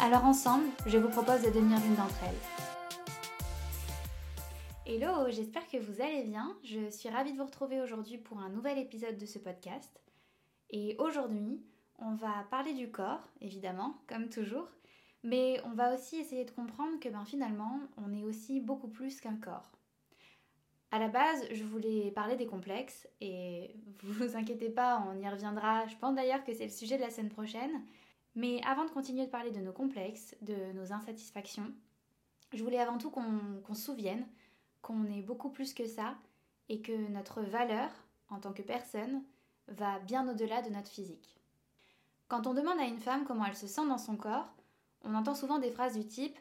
Alors ensemble, je vous propose de devenir l'une d'entre elles. Hello, j'espère que vous allez bien. Je suis ravie de vous retrouver aujourd'hui pour un nouvel épisode de ce podcast. Et aujourd'hui, on va parler du corps, évidemment, comme toujours, mais on va aussi essayer de comprendre que ben, finalement, on est aussi beaucoup plus qu'un corps. À la base, je voulais parler des complexes et vous vous inquiétez pas, on y reviendra. Je pense d'ailleurs que c'est le sujet de la semaine prochaine. Mais avant de continuer de parler de nos complexes, de nos insatisfactions, je voulais avant tout qu'on se souvienne qu'on est beaucoup plus que ça et que notre valeur en tant que personne va bien au-delà de notre physique. Quand on demande à une femme comment elle se sent dans son corps, on entend souvent des phrases du type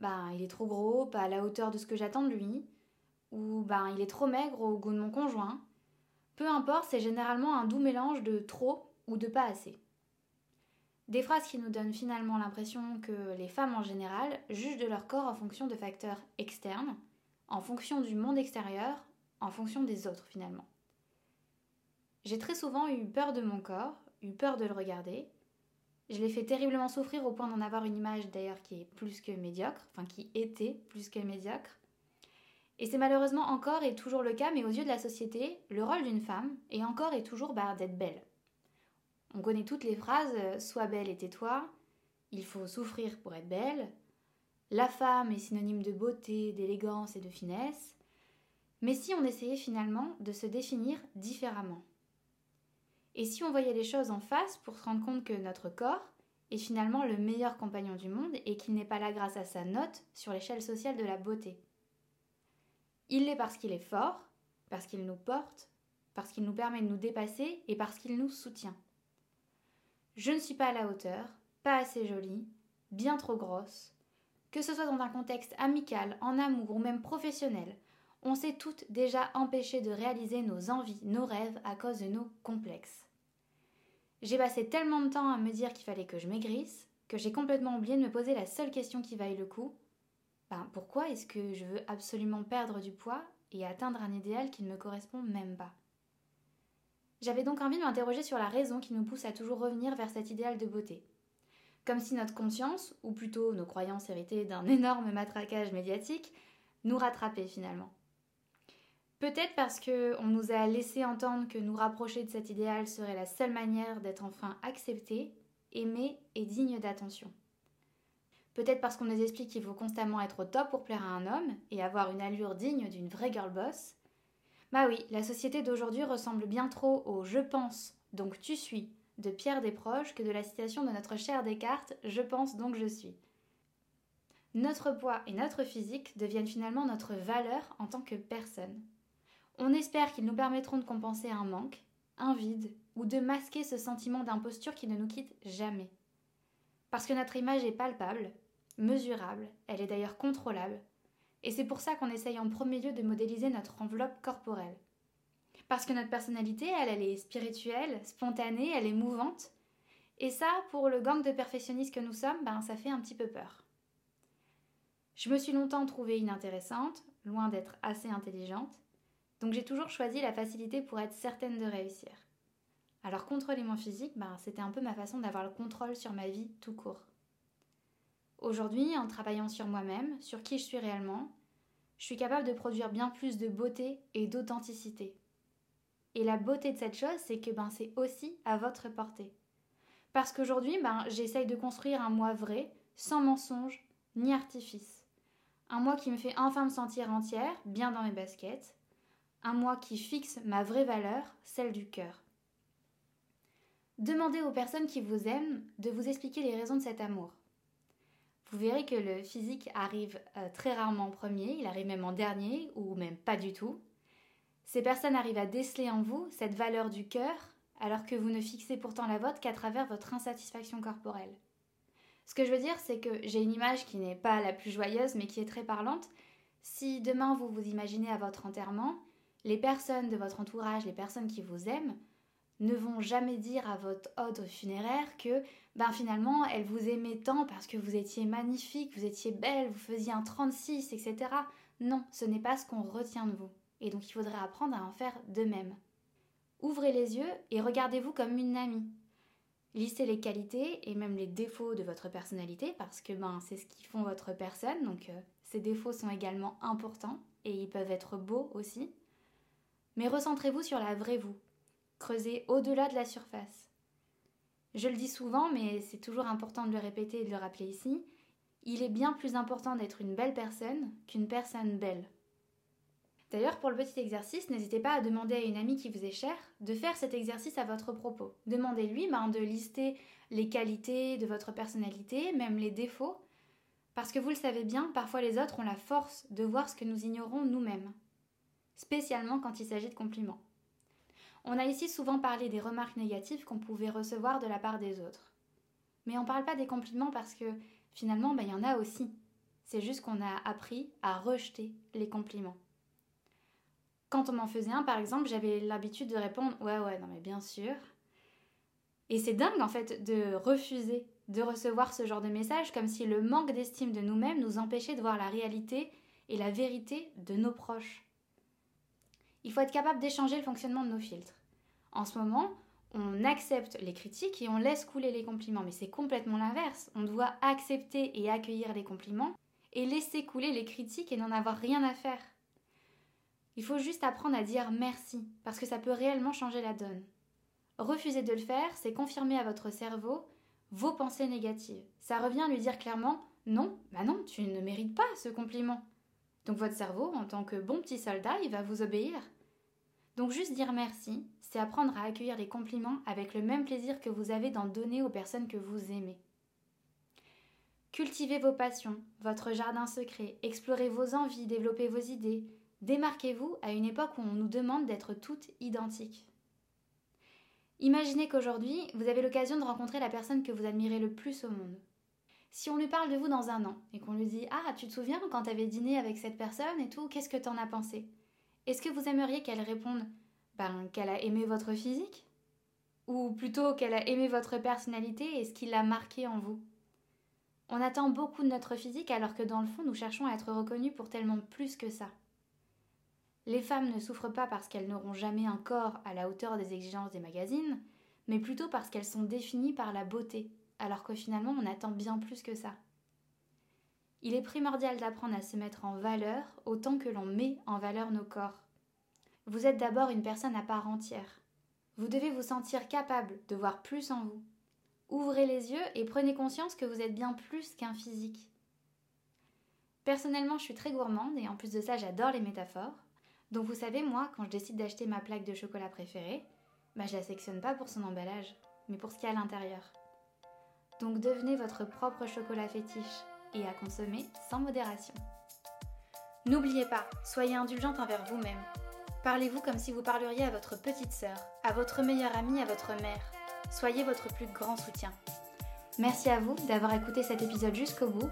Ben, il est trop gros, pas à la hauteur de ce que j'attends de lui, ou Ben, il est trop maigre au goût de mon conjoint. Peu importe, c'est généralement un doux mélange de trop ou de pas assez. Des phrases qui nous donnent finalement l'impression que les femmes en général jugent de leur corps en fonction de facteurs externes, en fonction du monde extérieur, en fonction des autres finalement. J'ai très souvent eu peur de mon corps, eu peur de le regarder. Je l'ai fait terriblement souffrir au point d'en avoir une image d'ailleurs qui est plus que médiocre, enfin qui était plus que médiocre. Et c'est malheureusement encore et toujours le cas, mais aux yeux de la société, le rôle d'une femme est encore et toujours bah, d'être belle. On connaît toutes les phrases euh, Sois belle et tais-toi, il faut souffrir pour être belle, la femme est synonyme de beauté, d'élégance et de finesse. Mais si on essayait finalement de se définir différemment? Et si on voyait les choses en face pour se rendre compte que notre corps est finalement le meilleur compagnon du monde et qu'il n'est pas là grâce à sa note sur l'échelle sociale de la beauté? Il l'est parce qu'il est fort, parce qu'il nous porte, parce qu'il nous permet de nous dépasser et parce qu'il nous soutient. Je ne suis pas à la hauteur, pas assez jolie, bien trop grosse. Que ce soit dans un contexte amical, en amour ou même professionnel, on s'est toutes déjà empêchées de réaliser nos envies, nos rêves à cause de nos complexes. J'ai passé tellement de temps à me dire qu'il fallait que je maigrisse que j'ai complètement oublié de me poser la seule question qui vaille le coup. Ben, pourquoi est-ce que je veux absolument perdre du poids et atteindre un idéal qui ne me correspond même pas? J'avais donc envie de m'interroger sur la raison qui nous pousse à toujours revenir vers cet idéal de beauté. Comme si notre conscience, ou plutôt nos croyances héritées d'un énorme matraquage médiatique, nous rattrapait finalement. Peut-être parce que on nous a laissé entendre que nous rapprocher de cet idéal serait la seule manière d'être enfin accepté, aimé et digne d'attention. Peut-être parce qu'on nous explique qu'il faut constamment être au top pour plaire à un homme et avoir une allure digne d'une vraie girl boss, bah oui, la société d'aujourd'hui ressemble bien trop au je pense, donc tu suis de Pierre Desproges que de la citation de notre cher Descartes Je pense donc je suis. Notre poids et notre physique deviennent finalement notre valeur en tant que personne. On espère qu'ils nous permettront de compenser un manque, un vide, ou de masquer ce sentiment d'imposture qui ne nous quitte jamais. Parce que notre image est palpable, mesurable, elle est d'ailleurs contrôlable, et c'est pour ça qu'on essaye en premier lieu de modéliser notre enveloppe corporelle. Parce que notre personnalité, elle, elle est spirituelle, spontanée, elle est mouvante. Et ça, pour le gang de perfectionnistes que nous sommes, ben, ça fait un petit peu peur. Je me suis longtemps trouvée inintéressante, loin d'être assez intelligente, donc j'ai toujours choisi la facilité pour être certaine de réussir. Alors contrôler mon physique, ben, c'était un peu ma façon d'avoir le contrôle sur ma vie tout court. Aujourd'hui, en travaillant sur moi-même, sur qui je suis réellement, je suis capable de produire bien plus de beauté et d'authenticité. Et la beauté de cette chose, c'est que ben, c'est aussi à votre portée. Parce qu'aujourd'hui, ben, j'essaye de construire un moi vrai, sans mensonge ni artifice. Un moi qui me fait enfin me sentir entière, bien dans mes baskets. Un moi qui fixe ma vraie valeur, celle du cœur. Demandez aux personnes qui vous aiment de vous expliquer les raisons de cet amour vous verrez que le physique arrive euh, très rarement en premier, il arrive même en dernier, ou même pas du tout. Ces personnes arrivent à déceler en vous cette valeur du cœur, alors que vous ne fixez pourtant la vôtre qu'à travers votre insatisfaction corporelle. Ce que je veux dire, c'est que j'ai une image qui n'est pas la plus joyeuse, mais qui est très parlante. Si demain vous vous imaginez à votre enterrement, les personnes de votre entourage, les personnes qui vous aiment, ne vont jamais dire à votre hôte funéraire que ben finalement elle vous aimait tant parce que vous étiez magnifique, vous étiez belle, vous faisiez un 36, etc. Non, ce n'est pas ce qu'on retient de vous. Et donc il faudrait apprendre à en faire de même. Ouvrez les yeux et regardez-vous comme une amie. Listez les qualités et même les défauts de votre personnalité parce que ben, c'est ce qui font votre personne, donc euh, ces défauts sont également importants et ils peuvent être beaux aussi. Mais recentrez-vous sur la vraie vous. Creusez au-delà de la surface. Je le dis souvent, mais c'est toujours important de le répéter et de le rappeler ici. Il est bien plus important d'être une belle personne qu'une personne belle. D'ailleurs, pour le petit exercice, n'hésitez pas à demander à une amie qui vous est chère de faire cet exercice à votre propos. Demandez-lui ben, de lister les qualités de votre personnalité, même les défauts, parce que vous le savez bien, parfois les autres ont la force de voir ce que nous ignorons nous-mêmes, spécialement quand il s'agit de compliments. On a ici souvent parlé des remarques négatives qu'on pouvait recevoir de la part des autres. Mais on ne parle pas des compliments parce que finalement, ben, il y en a aussi. C'est juste qu'on a appris à rejeter les compliments. Quand on m'en faisait un, par exemple, j'avais l'habitude de répondre Ouais, ouais, non, mais bien sûr. Et c'est dingue, en fait, de refuser de recevoir ce genre de message, comme si le manque d'estime de nous-mêmes nous empêchait de voir la réalité et la vérité de nos proches. Il faut être capable d'échanger le fonctionnement de nos filtres. En ce moment, on accepte les critiques et on laisse couler les compliments, mais c'est complètement l'inverse. On doit accepter et accueillir les compliments et laisser couler les critiques et n'en avoir rien à faire. Il faut juste apprendre à dire merci, parce que ça peut réellement changer la donne. Refuser de le faire, c'est confirmer à votre cerveau vos pensées négatives. Ça revient à lui dire clairement non, bah non, tu ne mérites pas ce compliment. Donc votre cerveau, en tant que bon petit soldat, il va vous obéir. Donc juste dire merci, c'est apprendre à accueillir les compliments avec le même plaisir que vous avez d'en donner aux personnes que vous aimez. Cultivez vos passions, votre jardin secret, explorez vos envies, développez vos idées, démarquez-vous à une époque où on nous demande d'être toutes identiques. Imaginez qu'aujourd'hui, vous avez l'occasion de rencontrer la personne que vous admirez le plus au monde. Si on lui parle de vous dans un an et qu'on lui dit Ah, tu te souviens quand tu avais dîné avec cette personne et tout, qu'est-ce que t'en as pensé? Est-ce que vous aimeriez qu'elle réponde ben, qu'elle a aimé votre physique? Ou plutôt qu'elle a aimé votre personnalité et ce qui l'a marqué en vous? On attend beaucoup de notre physique alors que dans le fond, nous cherchons à être reconnus pour tellement plus que ça. Les femmes ne souffrent pas parce qu'elles n'auront jamais un corps à la hauteur des exigences des magazines, mais plutôt parce qu'elles sont définies par la beauté, alors que finalement on attend bien plus que ça. Il est primordial d'apprendre à se mettre en valeur autant que l'on met en valeur nos corps. Vous êtes d'abord une personne à part entière. Vous devez vous sentir capable de voir plus en vous. Ouvrez les yeux et prenez conscience que vous êtes bien plus qu'un physique. Personnellement, je suis très gourmande et en plus de ça, j'adore les métaphores. Donc vous savez, moi, quand je décide d'acheter ma plaque de chocolat préférée, bah, je la sectionne pas pour son emballage, mais pour ce qu'il y a à l'intérieur. Donc devenez votre propre chocolat fétiche et à consommer sans modération. N'oubliez pas, soyez indulgente envers vous-même. Parlez-vous comme si vous parleriez à votre petite sœur, à votre meilleure amie, à votre mère. Soyez votre plus grand soutien. Merci à vous d'avoir écouté cet épisode jusqu'au bout.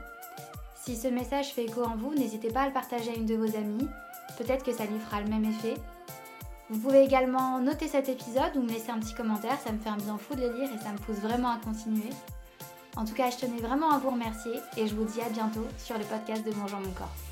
Si ce message fait écho en vous, n'hésitez pas à le partager à une de vos amies Peut-être que ça lui fera le même effet. Vous pouvez également noter cet épisode ou me laisser un petit commentaire, ça me fait un bien fou de le lire et ça me pousse vraiment à continuer. En tout cas, je tenais vraiment à vous remercier et je vous dis à bientôt sur le podcast de Bonjour mon corps.